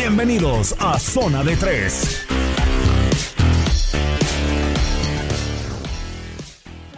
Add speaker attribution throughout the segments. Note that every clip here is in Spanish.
Speaker 1: Bienvenidos a Zona de Tres.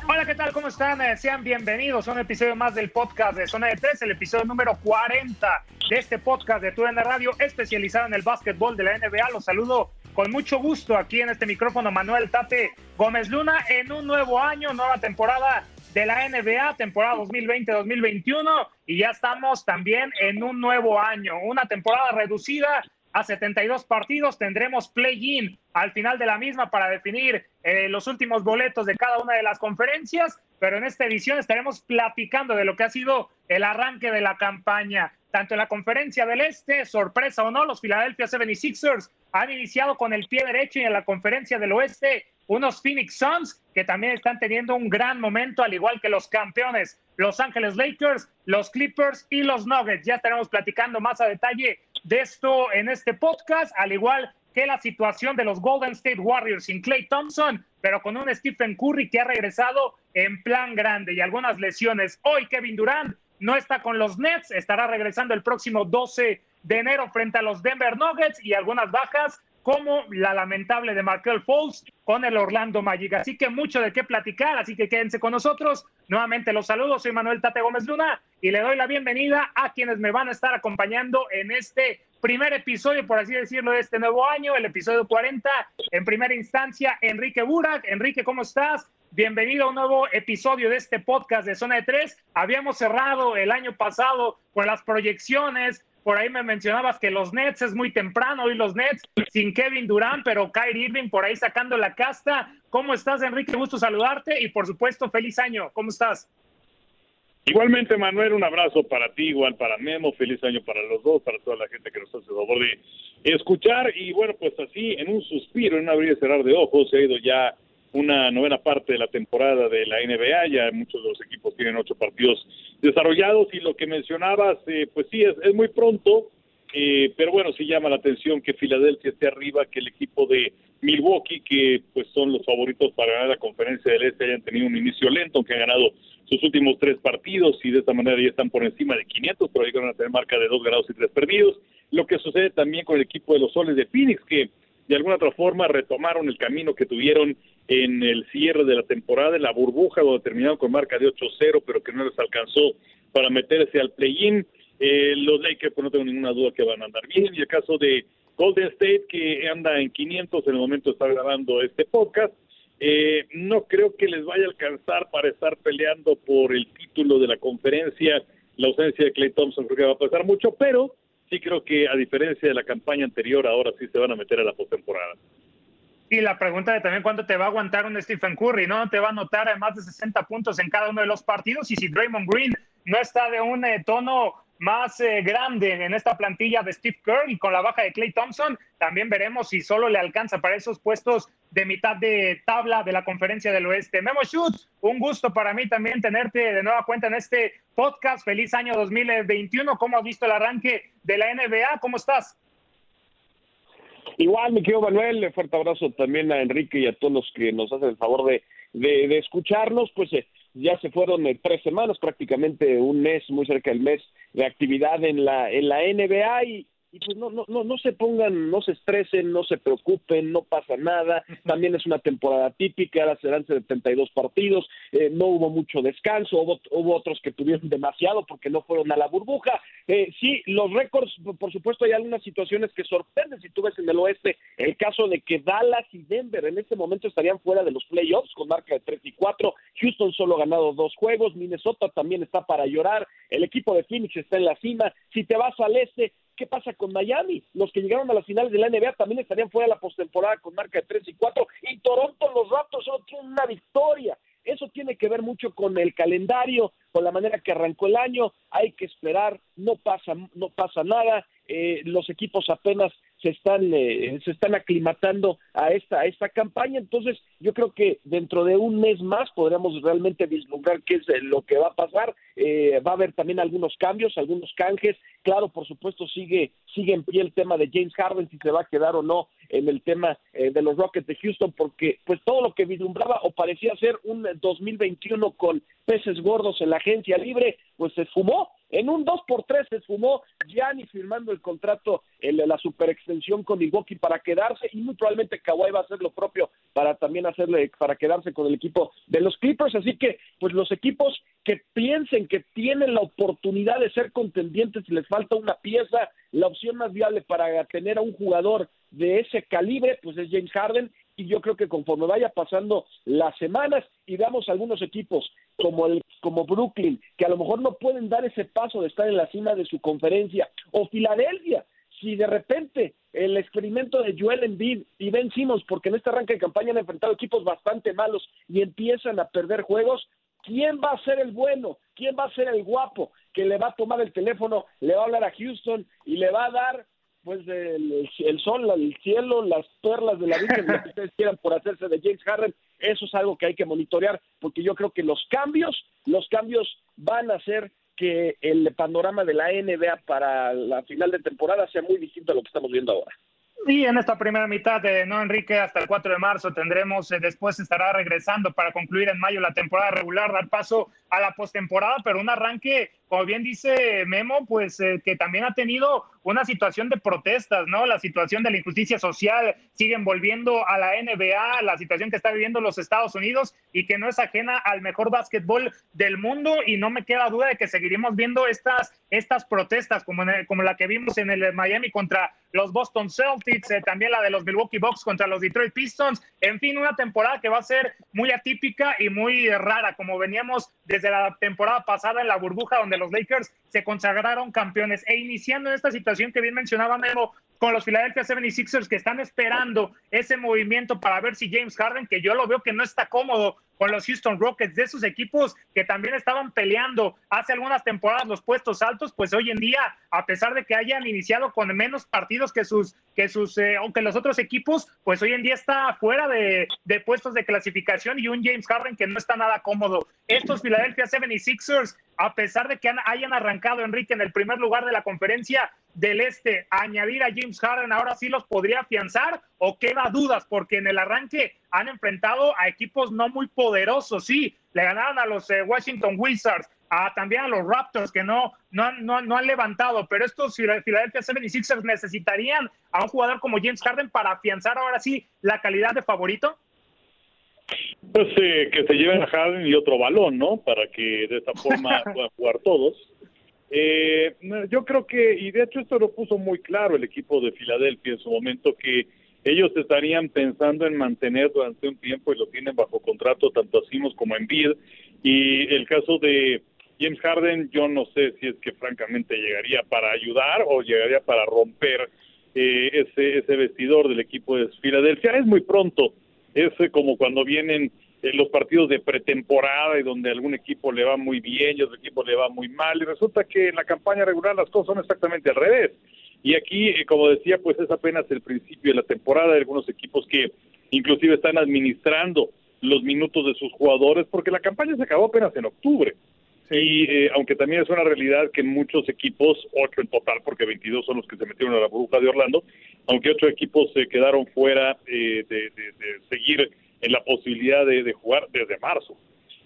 Speaker 2: Hola, ¿qué tal? ¿Cómo están? Eh, Sean bienvenidos a un episodio más del podcast de Zona de Tres, el episodio número 40 de este podcast de TUDN Radio especializado en el básquetbol de la NBA. Los saludo con mucho gusto aquí en este micrófono Manuel Tate Gómez Luna en un nuevo año, nueva temporada de la NBA, temporada 2020-2021 y ya estamos también en un nuevo año, una temporada reducida a 72 partidos, tendremos play-in al final de la misma para definir eh, los últimos boletos de cada una de las conferencias, pero en esta edición estaremos platicando de lo que ha sido el arranque de la campaña, tanto en la conferencia del Este, sorpresa o no, los Philadelphia 76ers han iniciado con el pie derecho y en la conferencia del Oeste unos Phoenix Suns que también están teniendo un gran momento, al igual que los campeones, Los Ángeles Lakers, los Clippers y los Nuggets. Ya estaremos platicando más a detalle de esto en este podcast, al igual que la situación de los Golden State Warriors sin Clay Thompson, pero con un Stephen Curry que ha regresado en plan grande y algunas lesiones. Hoy Kevin Durant no está con los Nets, estará regresando el próximo 12 de enero frente a los Denver Nuggets y algunas bajas como la lamentable de Markel Falls con el Orlando Magic. Así que mucho de qué platicar, así que quédense con nosotros. Nuevamente los saludos, soy Manuel Tate Gómez Luna y le doy la bienvenida a quienes me van a estar acompañando en este primer episodio, por así decirlo, de este nuevo año, el episodio 40. En primera instancia, Enrique Burak. Enrique, ¿cómo estás? Bienvenido a un nuevo episodio de este podcast de Zona de Tres. Habíamos cerrado el año pasado con las proyecciones, por ahí me mencionabas que los Nets es muy temprano, hoy los Nets sin Kevin Durant, pero Kyrie Irving por ahí sacando la casta. ¿Cómo estás, Enrique? Gusto saludarte y por supuesto, feliz año. ¿Cómo estás?
Speaker 3: Igualmente, Manuel, un abrazo para ti, igual para Memo, feliz año para los dos, para toda la gente que nos hace favor de escuchar. Y bueno, pues así, en un suspiro, en un abrir y cerrar de ojos, se ha ido ya una novena parte de la temporada de la NBA, ya muchos de los equipos tienen ocho partidos desarrollados y lo que mencionabas, eh, pues sí, es, es muy pronto, eh, pero bueno, sí llama la atención que Filadelfia esté arriba, que el equipo de Milwaukee, que pues son los favoritos para ganar la conferencia del Este, hayan tenido un inicio lento, aunque han ganado sus últimos tres partidos y de esta manera ya están por encima de 500, pero ahí van a tener marca de dos ganados y tres perdidos. lo que sucede también con el equipo de los Soles de Phoenix, que de alguna otra forma retomaron el camino que tuvieron en el cierre de la temporada, en la burbuja, donde terminaron con marca de 8-0, pero que no les alcanzó para meterse al play-in. Eh, los Lakers, pues no tengo ninguna duda que van a andar bien. Y el caso de Golden State, que anda en 500 en el momento estar grabando este podcast, eh, no creo que les vaya a alcanzar para estar peleando por el título de la conferencia. La ausencia de Clay Thompson creo que va a pasar mucho, pero sí creo que a diferencia de la campaña anterior, ahora sí se van a meter a la postemporada.
Speaker 2: Y la pregunta de también cuánto te va a aguantar un Stephen Curry, ¿no? Te va a anotar más de 60 puntos en cada uno de los partidos y si Draymond Green no está de un eh, tono más eh, grande en esta plantilla de Steve Kerr y con la baja de Clay Thompson, también veremos si solo le alcanza para esos puestos de mitad de tabla de la conferencia del oeste. Memo Schutz, un gusto para mí también tenerte de nueva cuenta en este podcast. Feliz año 2021. ¿Cómo has visto el arranque de la NBA? ¿Cómo estás?
Speaker 4: Igual, mi querido Manuel, fuerte abrazo también a Enrique y a todos los que nos hacen el favor de, de, escucharnos. Pues eh, ya se fueron eh, tres semanas, prácticamente un mes, muy cerca del mes de actividad en la, en la NBA y, y pues no, no, no, no se pongan, no se estresen, no se preocupen, no pasa nada. También es una temporada típica, ahora serán 72 partidos, eh, no hubo mucho descanso, hubo, hubo, otros que tuvieron demasiado porque no fueron a la burbuja. Eh, sí, los récords, por supuesto, hay algunas situaciones que sorprenden. Si tú ves en el oeste el caso de que Dallas y Denver en este momento estarían fuera de los playoffs con marca de 3 y 4. Houston solo ha ganado dos juegos, Minnesota también está para llorar, el equipo de Phoenix está en la cima. Si te vas al este, ¿Qué pasa con Miami? Los que llegaron a las finales de la NBA también estarían fuera de la postemporada con marca de 3 y 4. Y Toronto, los Raptors solo tienen una victoria. Eso tiene que ver mucho con el calendario, con la manera que arrancó el año. Hay que esperar, no pasa, no pasa nada. Eh, los equipos apenas se están eh, se están aclimatando a esta a esta campaña. Entonces yo creo que dentro de un mes más podremos realmente vislumbrar qué es eh, lo que va a pasar. Eh, va a haber también algunos cambios algunos canjes. Claro por supuesto sigue sigue en pie el tema de James Harden si se va a quedar o no en el tema de los Rockets de Houston porque pues todo lo que vislumbraba o parecía ser un 2021 con peces gordos en la agencia libre pues se fumó en un 2 por 3 se fumó Gianni firmando el contrato, el, la super extensión con Milwaukee para quedarse y muy probablemente Kawhi va a hacer lo propio para también hacerle, para quedarse con el equipo de los Clippers. Así que, pues los equipos que piensen que tienen la oportunidad de ser contendientes y les falta una pieza, la opción más viable para tener a un jugador de ese calibre, pues es James Harden y yo creo que conforme vaya pasando las semanas y veamos algunos equipos como el como Brooklyn que a lo mejor no pueden dar ese paso de estar en la cima de su conferencia o Filadelfia si de repente el experimento de Joel Embiid y Ben Simmons porque en este arranque de campaña han enfrentado equipos bastante malos y empiezan a perder juegos ¿Quién va a ser el bueno? ¿Quién va a ser el guapo que le va a tomar el teléfono, le va a hablar a Houston y le va a dar pues el, el, sol, el cielo, las perlas de la vida, lo que ustedes quieran por hacerse de James Harden, eso es algo que hay que monitorear, porque yo creo que los cambios, los cambios van a hacer que el panorama de la NBA para la final de temporada sea muy distinto a lo que estamos viendo ahora.
Speaker 2: Y en esta primera mitad, de ¿no, Enrique? Hasta el 4 de marzo tendremos, eh, después estará regresando para concluir en mayo la temporada regular, dar paso a la postemporada, pero un arranque, como bien dice Memo, pues eh, que también ha tenido una situación de protestas, ¿no? La situación de la injusticia social siguen volviendo a la NBA, la situación que está viviendo los Estados Unidos y que no es ajena al mejor básquetbol del mundo. Y no me queda duda de que seguiremos viendo estas, estas protestas como, como la que vimos en el Miami contra los Boston Celtics, eh, también la de los Milwaukee Bucks contra los Detroit Pistons, en fin, una temporada que va a ser muy atípica y muy rara, como veníamos desde la temporada pasada en la burbuja donde los Lakers se consagraron campeones. E iniciando en esta situación que bien mencionaba Memo con los Philadelphia 76ers que están esperando ese movimiento para ver si James Harden, que yo lo veo que no está cómodo con los Houston Rockets, de esos equipos que también estaban peleando hace algunas temporadas los puestos altos, pues hoy en día, a pesar de que hayan iniciado con menos partidos que sus, sus, eh, aunque los otros equipos, pues hoy en día está fuera de, de puestos de clasificación y un James Harden que no está nada cómodo. Estos Philadelphia 76ers, a pesar de que hayan arrancado Enrique en el primer lugar de la conferencia, del Este, añadir a James Harden ahora sí los podría afianzar o queda dudas porque en el arranque han enfrentado a equipos no muy poderosos, sí, le ganaron a los eh, Washington Wizards, a, también a los Raptors que no, no, no, no han levantado, pero estos Philadelphia 76ers necesitarían a un jugador como James Harden para afianzar ahora sí la calidad de favorito.
Speaker 3: Pues eh, que se lleven a Harden y otro balón, ¿no? Para que de esta forma puedan jugar todos. Eh, yo creo que, y de hecho esto lo puso muy claro el equipo de Filadelfia en su momento, que ellos estarían pensando en mantener durante un tiempo y lo tienen bajo contrato tanto a Simos como a Embiid. Y el caso de James Harden, yo no sé si es que francamente llegaría para ayudar o llegaría para romper eh, ese, ese vestidor del equipo de Filadelfia. Es muy pronto, es como cuando vienen eh, los partidos de pretemporada y donde algún equipo le va muy bien y otro equipo le va muy mal y resulta que en la campaña regular las cosas son exactamente al revés. Y aquí, eh, como decía, pues es apenas el principio de la temporada, hay algunos equipos que inclusive están administrando los minutos de sus jugadores porque la campaña se acabó apenas en octubre. Y eh, aunque también es una realidad que muchos equipos, ocho en total, porque 22 son los que se metieron a la burbuja de Orlando, aunque ocho equipos se quedaron fuera de, de, seguir en la posibilidad de, jugar desde marzo.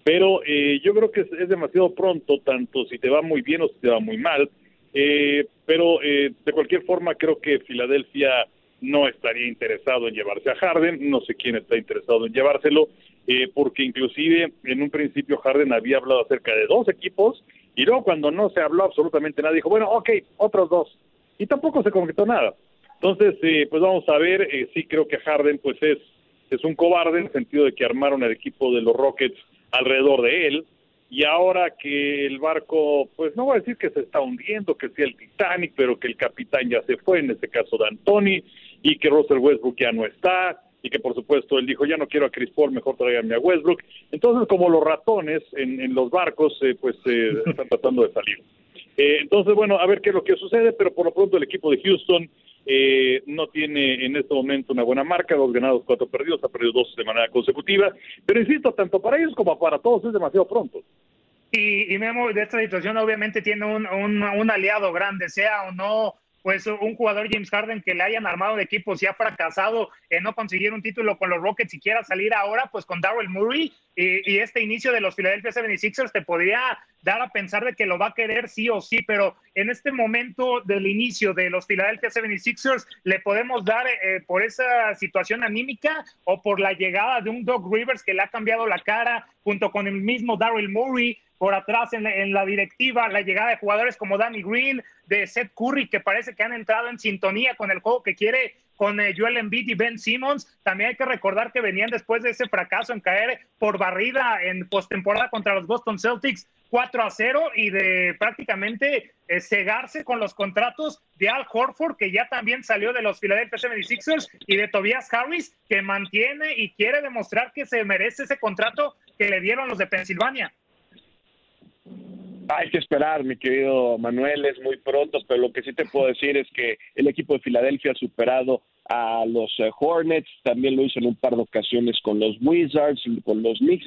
Speaker 3: Pero eh, yo creo que es, demasiado pronto, tanto si te va muy bien o si te va muy mal. Eh, pero eh, de cualquier forma creo que Filadelfia no estaría interesado en llevarse a Harden, no sé quién está interesado en llevárselo, porque inclusive en un principio Harden había hablado acerca de dos equipos y luego cuando no se habló absolutamente nada dijo, bueno, ok, otros dos. Y tampoco se concretó nada. Entonces, pues vamos a ver, sí creo que Harden pues es es un cobarde en el sentido de que armaron el equipo de los Rockets alrededor de él y ahora que el barco, pues no voy a decir que se está hundiendo, que sea el Titanic, pero que el capitán ya se fue, en este caso de Anthony, y que Russell Westbrook ya no está, y que por supuesto él dijo, ya no quiero a Chris Paul, mejor tráiganme a Westbrook. Entonces, como los ratones en, los barcos, eh, pues eh, están tratando de salir. Eh, entonces, bueno, a ver qué es lo que sucede, pero por lo pronto el equipo de Houston eh, no tiene en este momento una buena marca, dos ganados, cuatro perdidos, ha perdido dos de manera consecutiva, pero insisto, tanto para ellos como para todos es demasiado pronto.
Speaker 2: Y, y Memo, de esta situación obviamente tiene un aliado grande, sea o no pues un jugador James Harden que le hayan armado de equipo si ha fracasado en no conseguir un título con los Rockets y quiera salir ahora pues con Darrell Murray y, este inicio de los Philadelphia 76ers te podría dar a pensar de que lo va a querer sí o sí, pero en este momento del inicio de los Philadelphia 76ers le podemos dar eh, por esa situación anímica o por la llegada de un Doc Rivers que le ha cambiado la cara junto con el mismo Darrell Murray por atrás en la, directiva, la llegada de jugadores como Danny Green, de Seth Curry, que parece que han entrado en sintonía con el juego que quiere con eh, Joel Embiid y Ben Simmons. También hay que recordar que venían después de ese fracaso en caer por barrida en postemporada contra los Boston Celtics 4 a 0 y de prácticamente eh, cegarse con los contratos de Al Horford, que ya también salió de los Philadelphia 76ers, y de Tobias Harris, que mantiene y quiere demostrar que se merece ese contrato que le dieron los de Pensilvania.
Speaker 4: Hay que esperar, mi querido Manuel, es muy pronto, pero lo que sí te puedo decir es que el equipo de Filadelfia ha superado a los eh, Hornets, también lo hizo en un par de ocasiones con los Wizards, con los Knicks,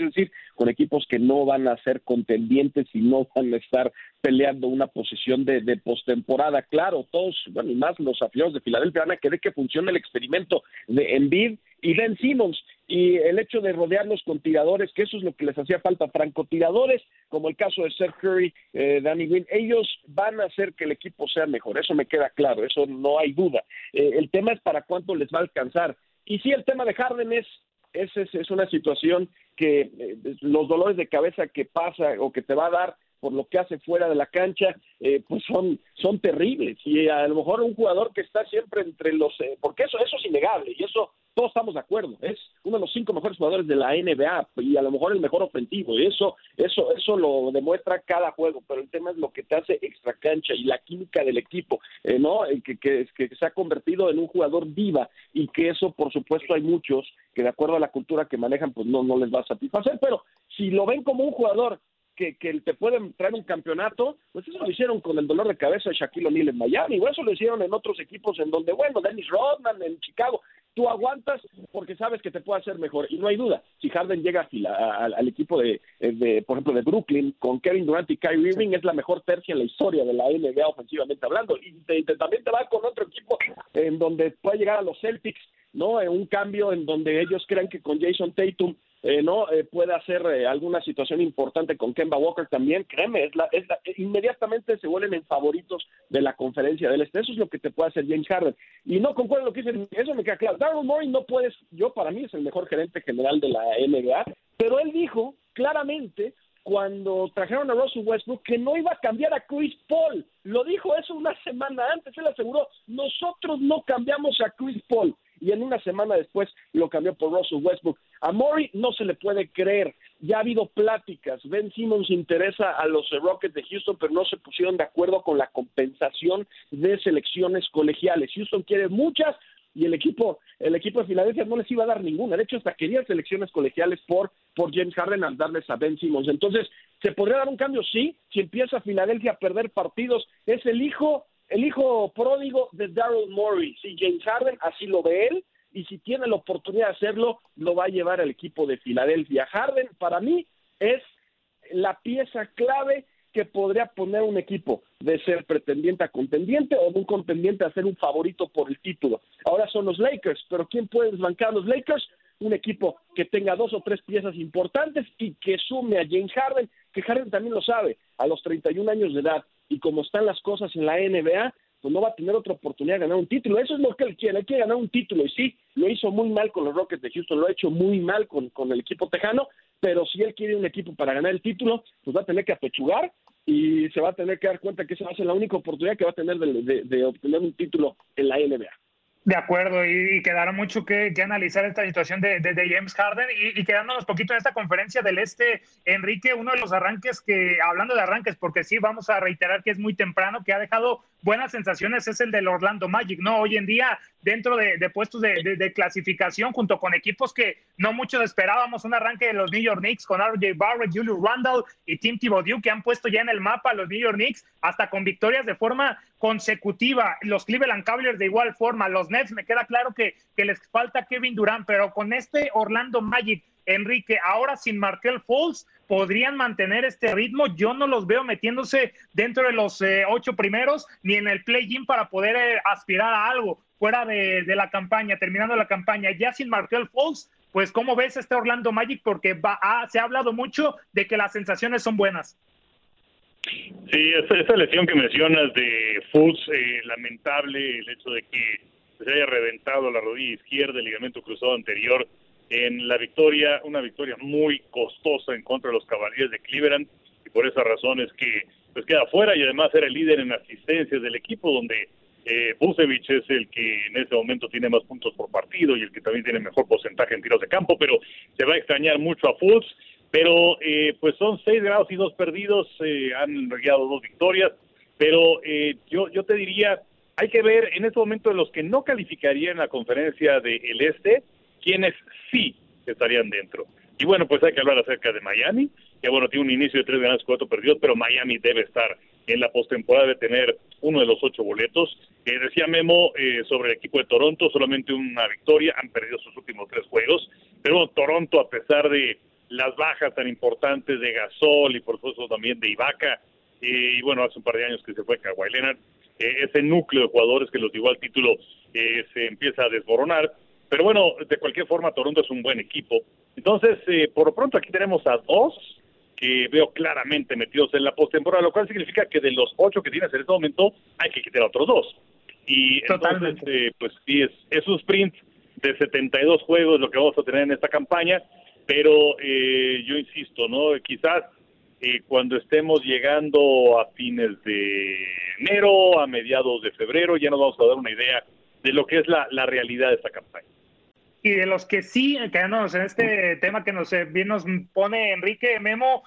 Speaker 4: con equipos que no van a ser contendientes y no van a estar peleando una posición de, de postemporada. Claro, todos, bueno, y más los afiliados de Filadelfia van a querer que funcione el experimento de Embiid y Ben Simmons y el hecho de rodearlos con tiradores, que eso es lo que les hacía falta, francotiradores, como el caso de Seth Curry, eh, Danny Green, ellos van a hacer que el equipo sea mejor, eso me queda claro, eso no hay duda. Eh, el tema es para cuánto les va a alcanzar. Y sí, el tema de Harden es, es, es, una situación que eh, los dolores de cabeza que pasa o que te va a dar por lo que hace fuera de la cancha, eh, pues son, son terribles. Y a lo mejor un jugador que está siempre entre los, eh, porque eso, eso es innegable, y eso todos estamos de acuerdo, es uno de los cinco mejores jugadores de la NBA y a lo mejor el mejor ofensivo, y eso, eso, eso lo demuestra cada juego, pero el tema es lo que te hace extra cancha y la química del equipo, eh, ¿no? Que, que, que se ha convertido en un jugador viva y que eso, por supuesto, hay muchos que de acuerdo a la cultura que manejan, pues no, no les va a satisfacer, pero si lo ven como un jugador que, te pueden traer un campeonato, pues eso lo hicieron con el dolor de cabeza de Shaquille O'Neal en Miami, o eso lo hicieron en otros equipos en donde, bueno, Dennis Rodman en Chicago, tú aguantas porque sabes que te puede hacer mejor, y no hay duda, si Harden llega al equipo de, de, por ejemplo, de Brooklyn, con Kevin Durant y Kyrie Irving, es la mejor tercia en la historia de la NBA ofensivamente hablando, y también te va con otro equipo en donde puede llegar a los Celtics, ¿no? En un cambio en donde ellos crean que con Jason Tatum eh, no eh, puede hacer eh, alguna situación importante con Kemba Walker también, créeme, es la, es la, inmediatamente se vuelven en favoritos de la conferencia del este. Eso es lo que te puede hacer James Harden. Y no concuerdo lo que dice, eso me queda claro. Daryl Morey no puedes, yo para mí es el mejor gerente general de la NBA, pero él dijo claramente cuando trajeron a Russell Westbrook que no iba a cambiar a Chris Paul. Lo dijo eso una semana antes, él aseguró, nosotros no cambiamos a Chris Paul y en una semana después lo cambió por Russell Westbrook. A Murray no se le puede creer. Ya ha habido pláticas. Ben Simmons interesa a los Rockets de Houston, pero no se pusieron de acuerdo con la compensación de selecciones colegiales. Houston quiere muchas y el equipo, el equipo de Filadelfia no les iba a dar ninguna. De hecho, hasta querían selecciones colegiales por, por James Harden al darles a Ben Simmons. Entonces, ¿se podría dar un cambio? Sí. Si empieza Filadelfia a perder partidos, es el hijo el hijo pródigo de Daryl Morey. Si James Harden así lo ve él, y si tiene la oportunidad de hacerlo, lo va a llevar al equipo de Filadelfia. Harden, para mí, es la pieza clave que podría poner un equipo de ser pretendiente a contendiente o de un contendiente a ser un favorito por el título. Ahora son los Lakers, pero ¿quién puede desbancar a los Lakers? Un equipo que tenga dos o tres piezas importantes y que sume a James Harden, que Harden también lo sabe, a los 31 años de edad y como están las cosas en la NBA, pues no va a tener otra oportunidad de ganar un título. Eso es lo que él quiere, él quiere ganar un título y sí, lo hizo muy mal con los Rockets de Houston, lo ha hecho muy mal con, con el equipo tejano, pero si él quiere un equipo para ganar el título, pues va a tener que apechugar y se va a tener que dar cuenta que esa va a ser la única oportunidad que va a tener de, de obtener un título en la NBA.
Speaker 2: De acuerdo, y, quedará mucho que, analizar esta situación de, James Harden y, y, quedándonos poquito en esta conferencia del Este, Enrique, uno de los arranques que, hablando de arranques, porque sí, vamos a reiterar que es muy temprano, que ha dejado buenas sensaciones, es el del Orlando Magic, ¿no? Hoy en día, dentro de, puestos de, clasificación, junto con equipos que no muchos esperábamos, un arranque de los New York Knicks con RJ Barrett, Julius Randall y Tim Thibodeau, que han puesto ya en el mapa a los New York Knicks, hasta con victorias de forma consecutiva, los Cleveland Cavaliers de igual forma, los Nets, me queda claro que, que les falta Kevin Durant, pero con este Orlando Magic, Enrique, ahora sin Markel Falls, podrían mantener este ritmo. Yo no los veo metiéndose dentro de los eh, ocho primeros ni en el play-in para poder eh, aspirar a algo fuera de, la campaña, terminando la campaña. Ya sin Markel Falls, pues, ¿cómo ves este Orlando Magic? Porque va, se ha hablado mucho de que las sensaciones son buenas.
Speaker 3: Sí, esa, lesión que mencionas de Fultz, eh, lamentable el hecho de que se haya reventado la rodilla izquierda, el ligamento cruzado anterior en la victoria, una victoria muy costosa en contra de los Cavaliers de Cleveland, y por esa razón es que pues queda fuera y además era el líder en asistencias del equipo, donde eh, Busevich es el que en este momento tiene más puntos por partido y el que también tiene mejor porcentaje en tiros de campo, pero se va a extrañar mucho a Fultz. Pero eh, pues son seis grados y dos perdidos, eh, han regado dos victorias, pero eh, yo, yo te diría, hay que ver en este momento los que no calificarían la conferencia del Este, quienes sí estarían dentro. Y bueno, pues hay que hablar acerca de Miami, que bueno, tiene un inicio de tres ganados, cuatro perdidos, pero Miami debe estar en la postemporada de tener uno de los ocho boletos. decía Memo sobre el equipo de Toronto, solamente una victoria, han perdido sus últimos tres juegos, pero Toronto, a pesar de las bajas tan importantes de Gasol y por supuesto también de Ibaka, y bueno, hace un par de años que se fue Kawhi Leonard, eh, ese núcleo de jugadores que los llevó al título eh, se empieza a desmoronar, pero bueno, de cualquier forma Toronto es un buen equipo. Entonces, eh, por lo pronto aquí tenemos a dos que veo claramente metidos en la postemporada, lo cual significa que de los ocho que tienes en este momento hay que quitar a otros dos. Y entonces, pues sí, es, es un sprint de 72 juegos lo que vamos a tener en esta campaña pero eh, yo insisto, ¿no? Quizás eh, cuando estemos llegando a fines de enero, a mediados de febrero, ya nos vamos a dar una idea de lo que es la, la realidad de esta campaña.
Speaker 2: Y de los que sí, quedándonos en este tema que nos, bien nos pone Enrique Memo,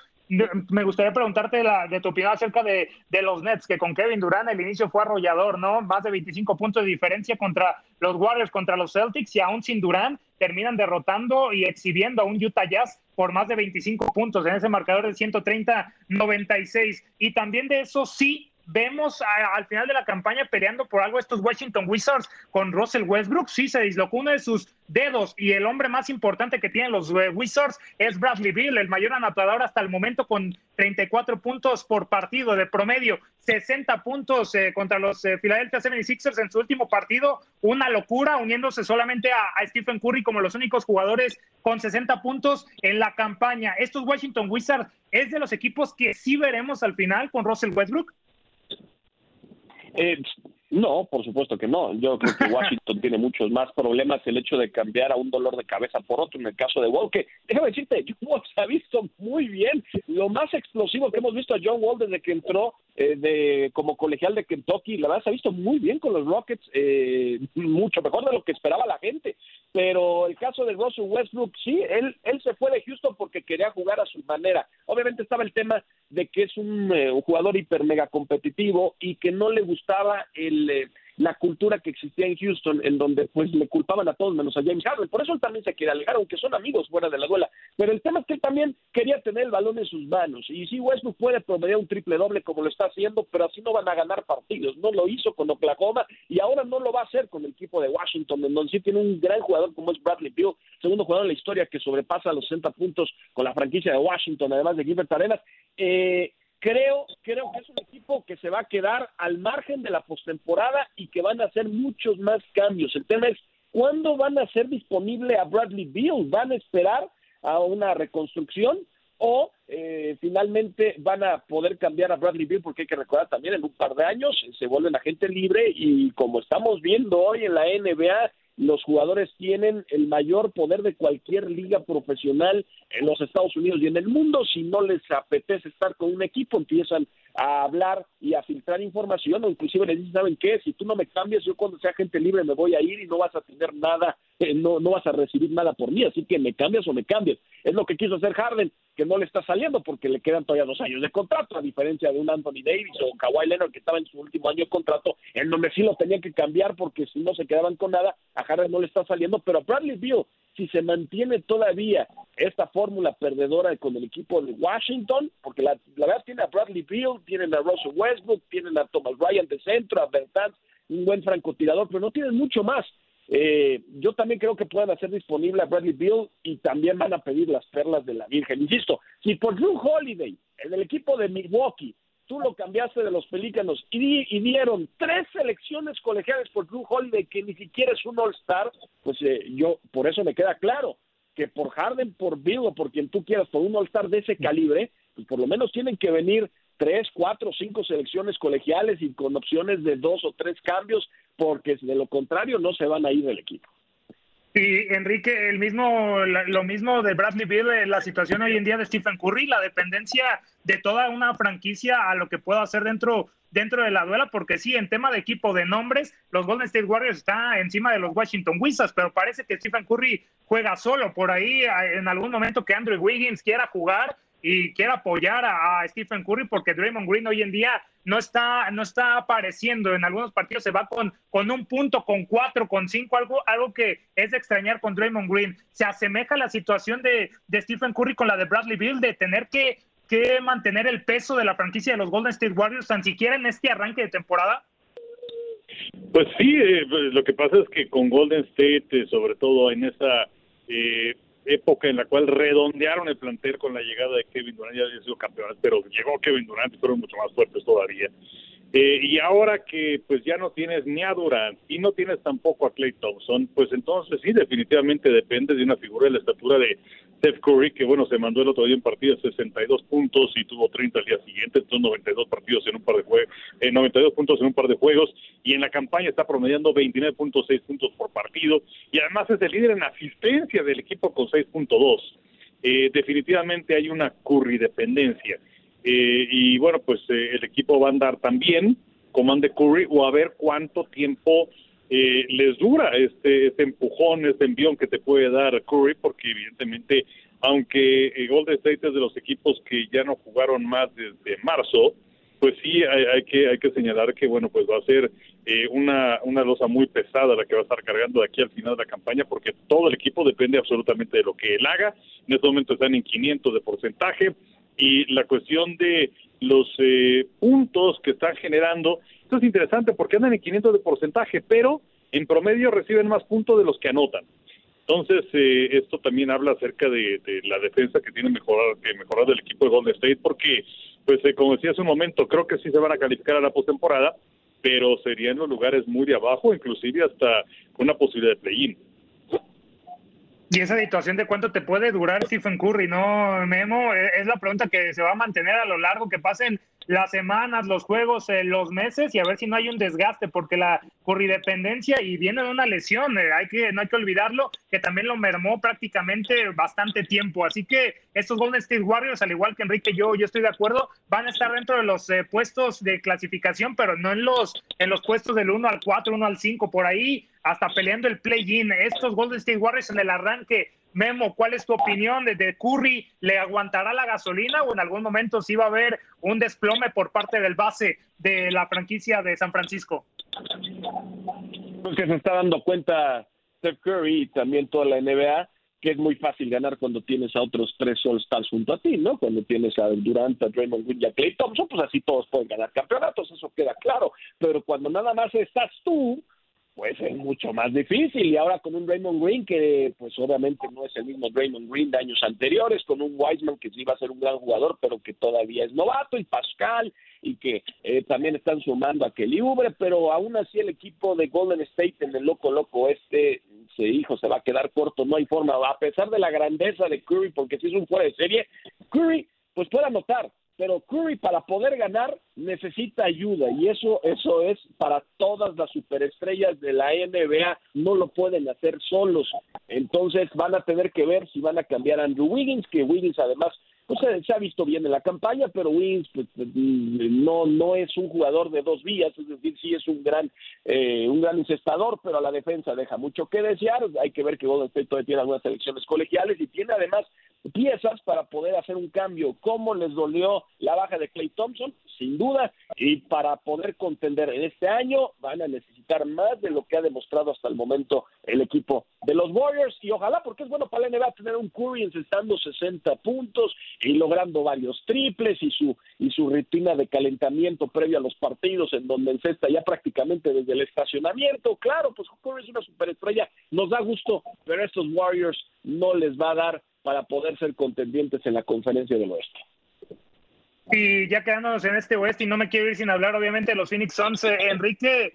Speaker 2: me gustaría preguntarte la, de tu opinión acerca de, de, los Nets, que con Kevin Durant el inicio fue arrollador, ¿no? Más de 25 puntos de diferencia contra los Warriors, contra los Celtics, y aún sin Durant terminan derrotando y exhibiendo a un Utah Jazz por más de 25 puntos en ese marcador de 130-96. Y también de eso sí vemos al final de la campaña peleando por algo estos Washington Wizards con Russell Westbrook. Sí, se dislocó uno de sus dedos y el hombre más importante que tienen los eh, Wizards es Bradley Bill, el mayor anotador hasta el momento con 34 puntos por partido de promedio, 60 puntos eh, contra los eh, Philadelphia 76ers en su último partido, una locura, uniéndose solamente a Stephen Curry como los únicos jugadores con 60 puntos en la campaña. Estos Washington Wizards es de los equipos que sí veremos al final con Russell Westbrook.
Speaker 4: Eh, no, por supuesto que no. Yo creo que Washington tiene muchos más problemas el hecho de cambiar a un dolor de cabeza por otro en el caso de Wall, que déjame decirte, John Wall se ha visto muy bien. Lo más explosivo que hemos visto a John Wall desde que entró eh, de como colegial de Kentucky, la verdad se ha visto muy bien con los Rockets, eh, mucho mejor de lo que esperaba la gente. Pero el caso de Russell Westbrook, sí, él, él se fue de Houston porque quería jugar a su manera. Obviamente estaba el tema de que es un, eh, un jugador hiper mega competitivo y que no le gustaba el eh, la cultura que existía en Houston, en donde pues le culpaban a todos menos a James Harden. Por eso él también se quería alejar, aunque son amigos fuera de la duela. Pero el tema es que él también quería tener el balón en sus manos. Y sí, Westbrook puede promediar un triple doble como lo está haciendo, pero así no van a ganar partidos. No lo hizo con Oklahoma y ahora no lo va a hacer con el equipo de Washington, en donde sí tiene un gran jugador como es Bradley Beal, segundo jugador en la historia que sobrepasa los 60 puntos con la franquicia de Washington, además de Gilbert Arenas. Eh, creo, creo que es un equipo que se va a quedar al margen de la postemporada y que van a hacer muchos más cambios. El tema es cuándo van a ser disponible a Bradley Beal. ¿Van a esperar a una reconstrucción o eh, finalmente van a poder cambiar a Bradley Beal? Porque hay que recordar también en un par de años se vuelven agente libre y como estamos viendo hoy en la NBA los jugadores tienen el mayor poder de cualquier liga profesional en los Estados Unidos y en el mundo. Si no les apetece estar con un equipo, empiezan a hablar y a filtrar información o inclusive les dicen, ¿saben qué? Si tú no me cambias, yo cuando sea gente libre me voy a ir y no vas a tener nada, eh, no, no vas a recibir nada por mí, así que me cambias o me cambias. Es lo que quiso hacer Harden, que no le está saliendo porque le quedan todavía dos años de contrato, a diferencia de un Anthony Davis o Kawhi Leonard que estaba en su último año de contrato, en donde sí lo tenía que cambiar porque si no se quedaban con nada, a Harden no le está saliendo, pero a Bradley Beal, si se mantiene todavía esta fórmula perdedora con el equipo de Washington, porque la, verdad tiene a Bradley Beal, tienen a Russell Westbrook, tienen a Thomas Ryan de centro, a Bertans, un buen francotirador, pero no tienen mucho más. Eh, yo también creo que puedan hacer disponible a Bradley Beal y también van a pedir las perlas de la Virgen. Insisto, si por Drew Holiday, el equipo de Milwaukee, tú lo cambiaste de los Pelícanos y, y, dieron tres selecciones colegiales por Drew Holiday que ni siquiera es un All-Star, pues eh, yo, por eso me queda claro que por Harden, por Bill o por quien tú quieras, por un All-Star de ese calibre, pues por lo menos tienen que venir tres, cuatro, cinco selecciones colegiales y con opciones de dos o tres cambios, porque de lo contrario no se van a ir del equipo.
Speaker 2: Y Enrique, el mismo, lo mismo de Bradley Beal, la situación hoy en día de Stephen Curry, la dependencia de toda una franquicia a lo que pueda hacer dentro, dentro de la duela, porque sí, en tema de equipo de nombres, los Golden State Warriors está encima de los Washington Wizards, pero parece que Stephen Curry juega solo por ahí, en algún momento que Andrew Wiggins quiera jugar, y quiere apoyar a, Stephen Curry porque Draymond Green hoy en día no está, no está apareciendo. En algunos partidos se va con, con un punto, con cuatro, con cinco, algo, algo que es de extrañar con Draymond Green. Se asemeja la situación de, de Stephen Curry con la de Bradley Bill de tener que, que mantener el peso de la franquicia de los Golden State Warriors tan siquiera en este arranque de temporada.
Speaker 3: Pues sí, eh, lo que pasa es que con Golden State, eh, sobre todo en esa eh, época en la cual redondearon el plantel con la llegada de Kevin Durant, ya había sido campeones, pero llegó Kevin Durant y fueron mucho más fuertes todavía. Eh, y ahora que pues ya no tienes ni a Durant y no tienes tampoco a Clay Thompson, pues entonces sí, definitivamente depende de una figura de la estatura de Steph Curry, que bueno, se mandó el otro día en partido 62 puntos y tuvo 30 al día siguiente, entonces 92 partidos en un par de juegos, eh, 92 puntos en un par de juegos, y en la campaña está promediando 29.6 puntos por partido, y además es el líder en asistencia del equipo con 6.2. Eh, definitivamente hay una Curry dependencia. Eh, y bueno, pues eh, el equipo va a andar también, comande Curry, o a ver cuánto tiempo eh, les dura este, este empujón, este envión que te puede dar Curry, porque evidentemente, aunque eh, Golden State es de los equipos que ya no jugaron más desde marzo, pues sí hay, hay que hay que señalar que bueno pues va a ser eh, una una losa muy pesada la que va a estar cargando de aquí al final de la campaña porque todo el equipo depende absolutamente de lo que él haga. En este momento están en 500 de porcentaje y la cuestión de los eh, puntos que están generando. Esto es interesante porque andan en 500 de porcentaje, pero en promedio reciben más puntos de los que anotan. Entonces, eh, esto también habla acerca de, la defensa que tiene mejorar, que mejorar del equipo de Golden State, porque, pues, eh, como decía hace un momento, creo que sí se van a calificar a la postemporada, pero serían los lugares muy de abajo, inclusive hasta una posibilidad de play-in.
Speaker 2: Y esa situación de cuánto te puede durar Stephen Curry, ¿no, Memo? E, es la pregunta que se va a mantener a lo largo, que pasen las semanas, los juegos, eh, los meses y a ver si no hay un desgaste, porque la corridependencia y viene de una lesión, eh, hay que, no hay que olvidarlo, que también lo mermó prácticamente bastante tiempo. Así que estos Golden State Warriors, al igual que Enrique, yo, yo estoy de acuerdo, van a estar dentro de los eh, puestos de clasificación, pero no en los, en los puestos del 1 al 4, 1 al 5, por ahí hasta peleando el play-in. Estos Golden State Warriors en el arranque Memo, ¿cuál es tu opinión de, Curry? ¿Le aguantará la gasolina o en algún momento sí va a haber un desplome por parte del base de la franquicia de San Francisco?
Speaker 4: Pues que se está dando cuenta Steph Curry y también toda la NBA que es muy fácil ganar cuando tienes a otros tres All-Stars junto a ti, ¿no? Cuando tienes a Durant, a Draymond Green y a Clay Thompson, pues así todos pueden ganar campeonatos, eso queda claro. Pero cuando nada más estás tú, pues es mucho más difícil. Y ahora con un Raymond Green que pues obviamente no es el mismo Raymond Green de años anteriores, con un Wiseman que sí va a ser un gran jugador, pero que todavía es novato, y Pascal, y que eh, también están sumando a Kelly Ubre, pero aún así el equipo de Golden State en el loco loco este, se hijo, se va a quedar corto, no hay forma, a pesar de la grandeza de Curry, porque si es un fuera de serie, Curry pues puede anotar, pero Curry para poder ganar necesita ayuda y eso eso es para todas las superestrellas de la NBA no lo pueden hacer solos. Entonces van a tener que ver si van a cambiar a Andrew Wiggins que Wiggins además pues se ha visto bien en la campaña, pero Wins pues, no no es un jugador de dos vías, es decir, sí es un gran eh, un gran incestador, pero a la defensa deja mucho que desear. Hay que ver que Golden State todavía tiene algunas selecciones colegiales y tiene además piezas para poder hacer un cambio. ¿Cómo les dolió la baja de Clay Thompson? Sin duda, y para poder contender en este año van a necesitar más de lo que ha demostrado hasta el momento el equipo de los Warriors y ojalá porque es bueno para la NBA tener un Curry encestando 60 puntos y logrando varios triples y su y su rutina de calentamiento previo a los partidos en donde encesta ya prácticamente desde el estacionamiento. Claro, pues Curry es una superestrella, nos da gusto, pero a estos Warriors no les va a dar para poder ser contendientes en la conferencia del oeste.
Speaker 2: Y ya quedándonos en este oeste, y no me quiero ir sin hablar obviamente de los Phoenix Suns, eh, Enrique,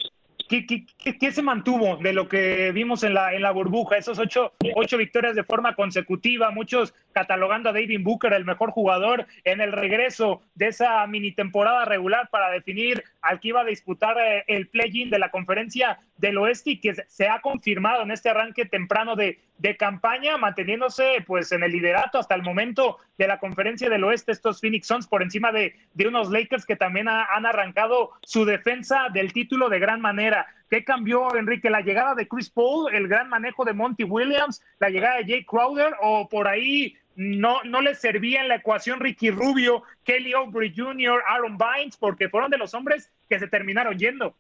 Speaker 2: ¿Qué, qué, se mantuvo de lo que vimos en la, en la burbuja? Esos ocho, ocho victorias de forma consecutiva, muchos catalogando a David Booker el mejor jugador en el regreso de esa mini temporada regular para definir al que iba a disputar eh, el play-in de la conferencia del oeste y que se ha confirmado en este arranque temprano de, de campaña, manteniéndose pues en el liderato hasta el momento de la conferencia del oeste, estos Phoenix Suns por encima de, de unos Lakers que también han arrancado su defensa del título de gran manera. ¿Qué cambió, Enrique? ¿La llegada de Chris Paul, el gran manejo de Monty Williams, la llegada de Jay Crowder o por ahí no, no le servía en la ecuación Ricky Rubio, Kelly Oubre Jr., Aaron Bynes, porque fueron de los hombres que se terminaron yendo?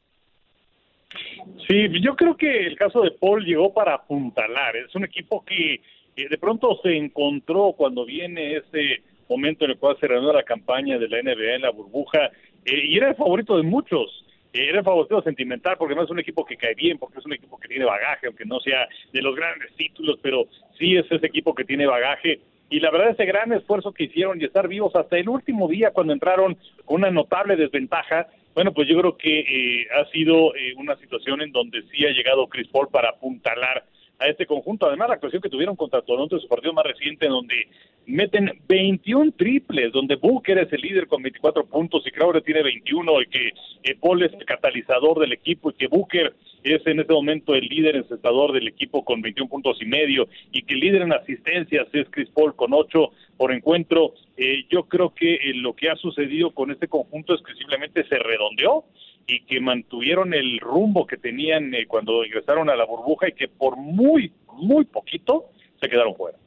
Speaker 3: Sí, yo creo que el caso de Paul llegó para apuntalar. Es un equipo que de pronto se encontró cuando viene ese momento en el cual se reanudó la campaña de la NBA en la burbuja eh, y era el favorito de muchos. Eh, era el favorito sentimental porque no es un equipo que cae bien, porque es un equipo que tiene bagaje, aunque no sea de los grandes títulos, pero sí es ese equipo que tiene bagaje y la verdad ese gran esfuerzo que hicieron y estar vivos hasta el último día cuando entraron con una notable desventaja, bueno, pues yo creo que eh, ha sido eh, una situación en donde sí ha llegado Chris Paul para apuntalar a este conjunto. Además, la actuación que tuvieron contra Toronto en su partido más reciente, en donde meten 21 triples, donde Booker es el líder con 24 puntos y Crowder tiene 21, y que Paul es el catalizador del equipo y que Booker es en este momento el líder encestador del equipo con 21 puntos y medio y que el líder en asistencias es Chris Paul con 8 por encuentro. Eh, yo creo que eh, lo que ha sucedido con este conjunto es que simplemente se redondeó y que mantuvieron el rumbo que tenían eh, cuando ingresaron a la burbuja y que por muy, muy poquito se quedaron fuera.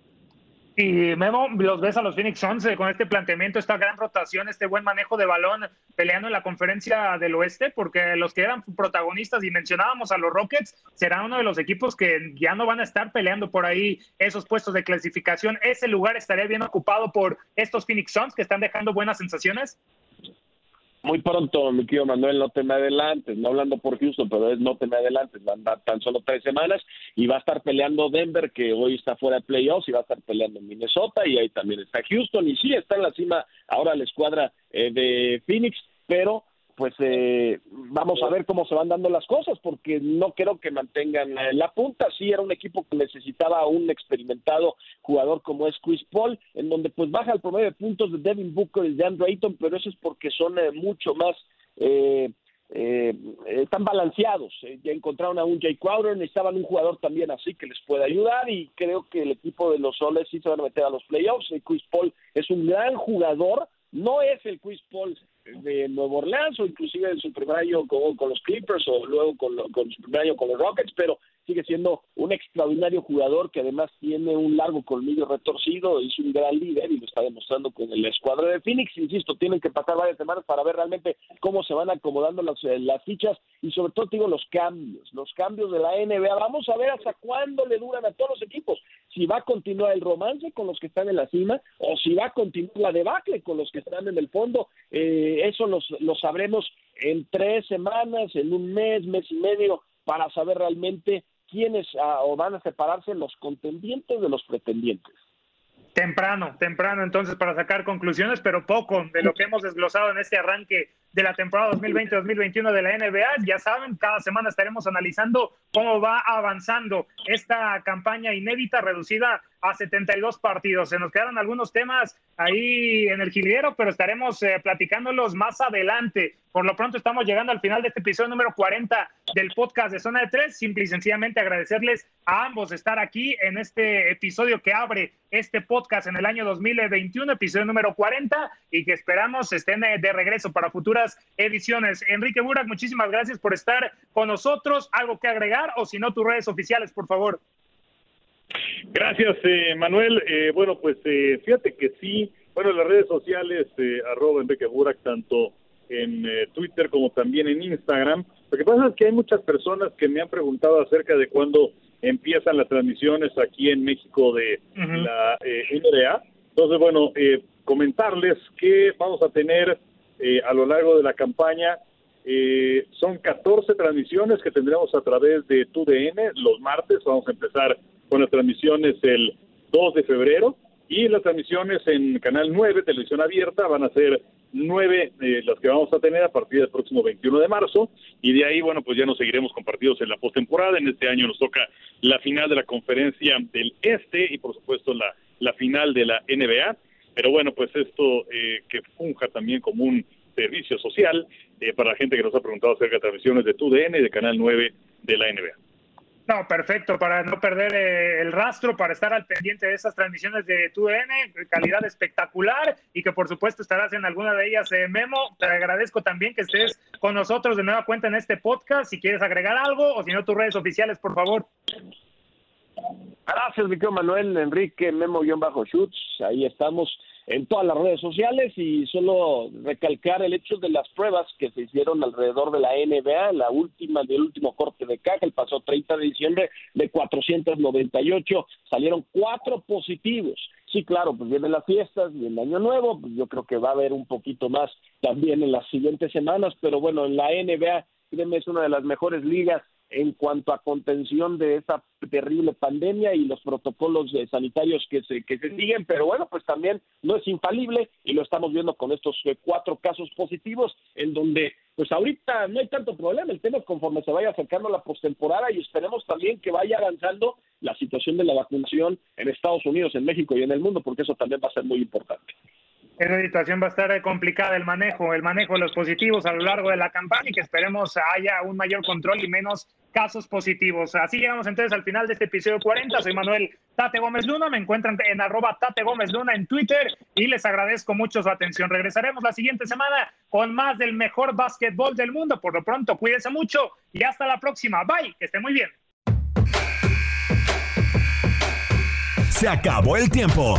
Speaker 2: Y Memo, los ves a los Phoenix Suns eh, con este planteamiento, esta gran rotación, este buen manejo de balón peleando en la conferencia del oeste, porque los que eran protagonistas y mencionábamos a los Rockets, serán uno de los equipos que ya no van a estar peleando por ahí esos puestos de clasificación. ¿Ese lugar estaría bien ocupado por estos Phoenix Suns que están dejando buenas sensaciones?
Speaker 4: Muy pronto, mi querido Manuel, no te me adelantes, no hablando por Houston, pero es no te me adelantes, van a tan solo tres semanas y va a estar peleando Denver, que hoy está fuera de playoffs, y va a estar peleando Minnesota, y ahí también está Houston, y sí, está en la cima ahora la escuadra eh, de Phoenix, pero pues eh, vamos a ver cómo se van dando las cosas, porque no creo que mantengan eh, la punta. Sí, era un equipo que necesitaba un experimentado jugador como es Chris Paul, en donde pues baja el promedio de puntos de Devin Booker y de Andrew Ayton, pero eso es porque son eh, mucho más... Eh, eh, están balanceados. ya encontraron a un Jay Crowder, necesitaban un jugador también así que les pueda ayudar y creo que el equipo de los Soles sí se van a meter a los playoffs. Chris Paul es un gran jugador, no es el Chris Paul de Nuevo Orleans o inclusive en su primer año con, los Clippers o luego con, con, su primer año con los Rockets, pero sigue siendo un extraordinario jugador que además tiene un largo colmillo retorcido, es un gran líder y lo está demostrando con el escuadrón de Phoenix. Insisto, tienen que pasar varias semanas para ver realmente cómo se van acomodando las, eh, las fichas y sobre todo, digo, los cambios, los cambios de la NBA. Vamos a ver hasta cuándo le duran a todos los equipos. Si va a continuar el romance con los que están en la cima o si va a continuar la debacle con los que están en el fondo. Eh, eso lo sabremos en tres semanas, en un mes, mes y medio, para saber realmente quiénes ah, o van a separarse los contendientes de los pretendientes.
Speaker 2: Temprano, temprano entonces para sacar conclusiones, pero poco de lo que hemos desglosado en este arranque de la temporada 2020-2021 de la NBA. Ya saben, cada semana estaremos analizando cómo va avanzando esta campaña inédita reducida a 72 partidos. Se nos quedaron algunos temas ahí en el gilguero, pero estaremos eh, platicándolos más adelante. Por lo pronto estamos llegando al final de este episodio número 40 del podcast de Zona de Tres. Simple y sencillamente agradecerles a ambos estar aquí en este episodio que abre este podcast en el año 2021, episodio número 40, y que esperamos estén eh, de regreso para futuras ediciones. Enrique Burak, muchísimas gracias por estar con nosotros. ¿Algo que agregar o si no tus redes oficiales, por favor?
Speaker 3: Gracias, eh, Manuel. Eh, bueno, pues eh, fíjate que sí, bueno, las redes sociales, arroba Enrique Burak, tanto en Twitter como también en Instagram. Lo que pasa es que hay muchas personas que me han preguntado acerca de cuándo empiezan las transmisiones aquí en México de la NBA. Entonces, bueno, comentarles que vamos a tener a lo largo de la campaña son 14 transmisiones que tendremos a través de TUDN los martes. Vamos a empezar con las transmisiones el 2 de febrero y las transmisiones en Canal 9, Televisión Abierta, van a ser nueve eh, las que vamos a tener a partir del próximo 21 de marzo y de ahí, bueno, pues ya nos seguiremos con partidos en la postemporada. En este año nos toca la final de la conferencia del Este y por supuesto la, la final de la NBA. Pero bueno, pues esto eh, que funja también como un servicio social eh, para la gente que nos ha preguntado acerca de transmisiones de TUDN y de Canal 9 de la NBA.
Speaker 2: No, perfecto, para no perder eh, el rastro, para estar al pendiente de esas transmisiones de TUDN, calidad espectacular y que por supuesto estarás en alguna de ellas, eh, Memo. Te agradezco también que estés con nosotros de nueva cuenta en este podcast. Si quieres agregar algo o si no, tus redes oficiales, por favor.
Speaker 4: Gracias, mi Manuel, Enrique, Memo-Shoots. Ahí estamos en todas las redes sociales y solo recalcar el hecho de las pruebas que se hicieron alrededor de la NBA, la última del último corte de caja, el pasado 30 de diciembre de 498, salieron cuatro positivos. Sí, claro, pues vienen las fiestas y el año nuevo, pues yo creo que va a haber un poquito más también en las siguientes semanas, pero bueno, en la NBA, créeme, es una de las mejores ligas en cuanto a contención de esta terrible pandemia y los protocolos eh, sanitarios que se, que se siguen, pero bueno, pues también no es infalible y lo estamos viendo con estos eh, cuatro casos positivos en donde pues ahorita no hay tanto problema, el tema es conforme se vaya acercando la postemporada y esperemos también que vaya avanzando la situación de la vacunación en Estados Unidos, en México y en el mundo, porque eso también va a ser muy importante
Speaker 2: esa situación va a estar complicada el manejo, el manejo de los positivos a lo largo de la campaña y que esperemos haya un mayor control y menos casos positivos. Así llegamos entonces al final de este episodio 40. Soy Manuel Tate Gómez Luna, me encuentran en arroba Tate Gómez Luna en Twitter y les agradezco mucho su atención. Regresaremos la siguiente semana con más del mejor básquetbol del mundo. Por lo pronto, cuídense mucho y hasta la próxima. Bye, que esté muy bien.
Speaker 1: Se acabó el tiempo.